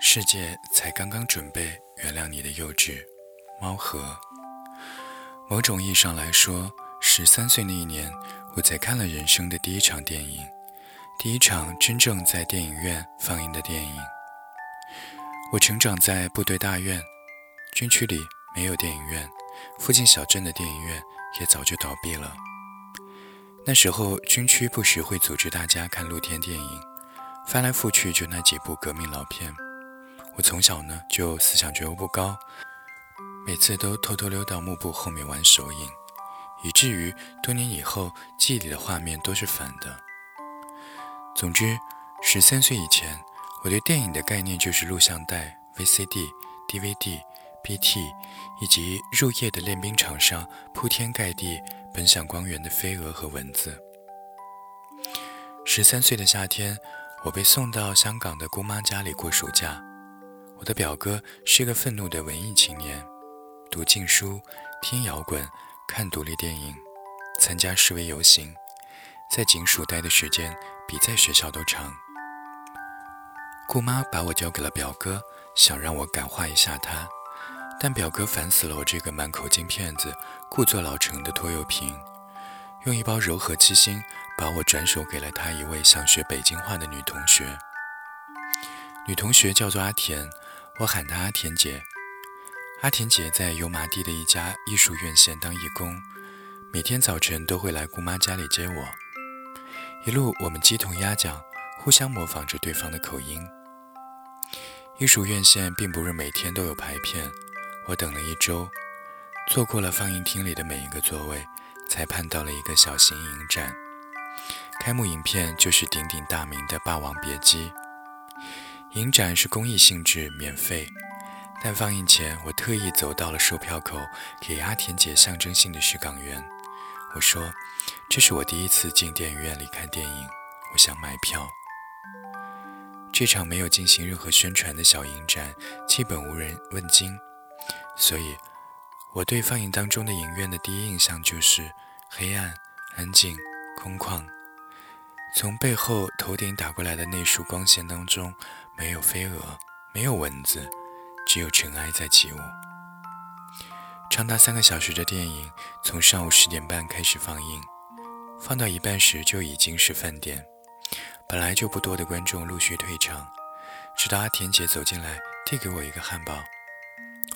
世界才刚刚准备原谅你的幼稚。猫和。某种意义上来说，十三岁那一年，我才看了人生的第一场电影，第一场真正在电影院放映的电影。我成长在部队大院，军区里没有电影院，附近小镇的电影院也早就倒闭了。那时候，军区不时会组织大家看露天电影，翻来覆去就那几部革命老片。我从小呢就思想觉悟不高，每次都偷偷溜到幕布后面玩手影，以至于多年以后记忆里的画面都是反的。总之，十三岁以前，我对电影的概念就是录像带、VCD、DVD、BT，以及入夜的练兵场上铺天盖地。奔向光源的飞蛾和蚊子。十三岁的夏天，我被送到香港的姑妈家里过暑假。我的表哥是个愤怒的文艺青年，读禁书、听摇滚、看独立电影、参加示威游行，在警署待的时间比在学校都长。姑妈把我交给了表哥，想让我感化一下他。但表哥烦死了我这个满口金骗子、故作老成的拖油瓶，用一包柔和七星把我转手给了他一位想学北京话的女同学。女同学叫做阿田，我喊她阿田姐。阿田姐在油麻地的一家艺术院线当义工，每天早晨都会来姑妈家里接我。一路我们鸡同鸭讲，互相模仿着对方的口音。艺术院线并不是每天都有排片。我等了一周，错过了放映厅里的每一个座位，才盼到了一个小型影展。开幕影片就是鼎鼎大名的《霸王别姬》。影展是公益性质，免费。但放映前，我特意走到了售票口，给阿田姐象征性的许港元。我说：“这是我第一次进电影院里看电影，我想买票。”这场没有进行任何宣传的小影展，基本无人问津。所以，我对放映当中的影院的第一印象就是黑暗、安静、空旷。从背后头顶打过来的那束光线当中，没有飞蛾，没有蚊子，只有尘埃在起舞。长达三个小时的电影从上午十点半开始放映，放到一半时就已经是饭点。本来就不多的观众陆续退场，直到阿田姐走进来递给我一个汉堡。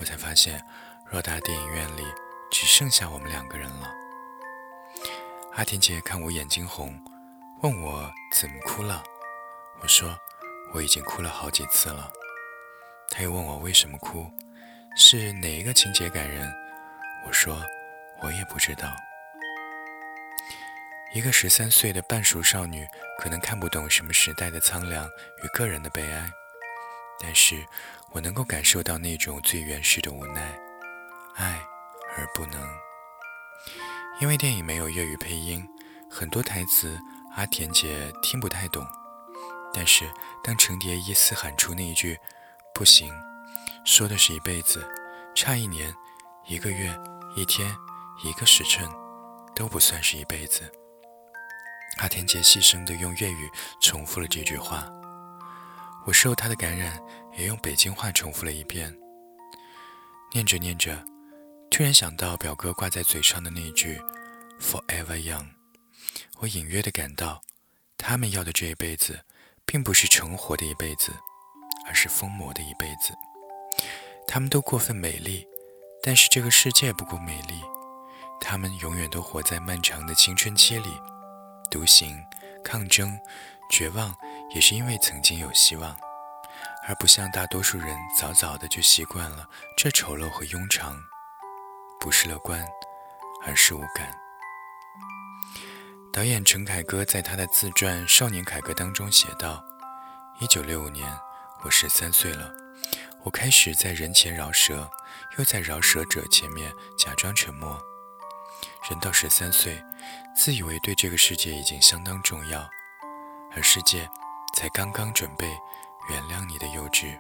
我才发现，偌大电影院里只剩下我们两个人了。阿田姐看我眼睛红，问我怎么哭了。我说我已经哭了好几次了。她又问我为什么哭，是哪一个情节感人？我说我也不知道。一个十三岁的半熟少女，可能看不懂什么时代的苍凉与个人的悲哀。但是我能够感受到那种最原始的无奈，爱而不能。因为电影没有粤语配音，很多台词阿田姐听不太懂。但是当程蝶衣嘶喊出那一句“不行”，说的是一辈子，差一年、一个月、一天、一个时辰，都不算是一辈子。阿田姐细声地用粤语重复了这句话。我受他的感染，也用北京话重复了一遍。念着念着，突然想到表哥挂在嘴上的那句 “forever young”，我隐约的感到，他们要的这一辈子，并不是成活的一辈子，而是疯魔的一辈子。他们都过分美丽，但是这个世界不够美丽。他们永远都活在漫长的青春期里，独行、抗争、绝望。也是因为曾经有希望，而不像大多数人早早的就习惯了这丑陋和庸常，不是乐观，而是无感。导演陈凯歌在他的自传《少年凯歌》当中写道：“一九六五年，我十三岁了，我开始在人前饶舌，又在饶舌者前面假装沉默。人到十三岁，自以为对这个世界已经相当重要，而世界。”才刚刚准备原谅你的幼稚。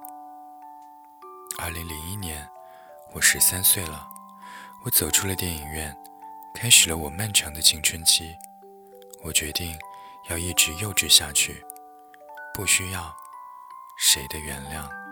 二零零一年，我十三岁了，我走出了电影院，开始了我漫长的青春期。我决定要一直幼稚下去，不需要，谁的原谅？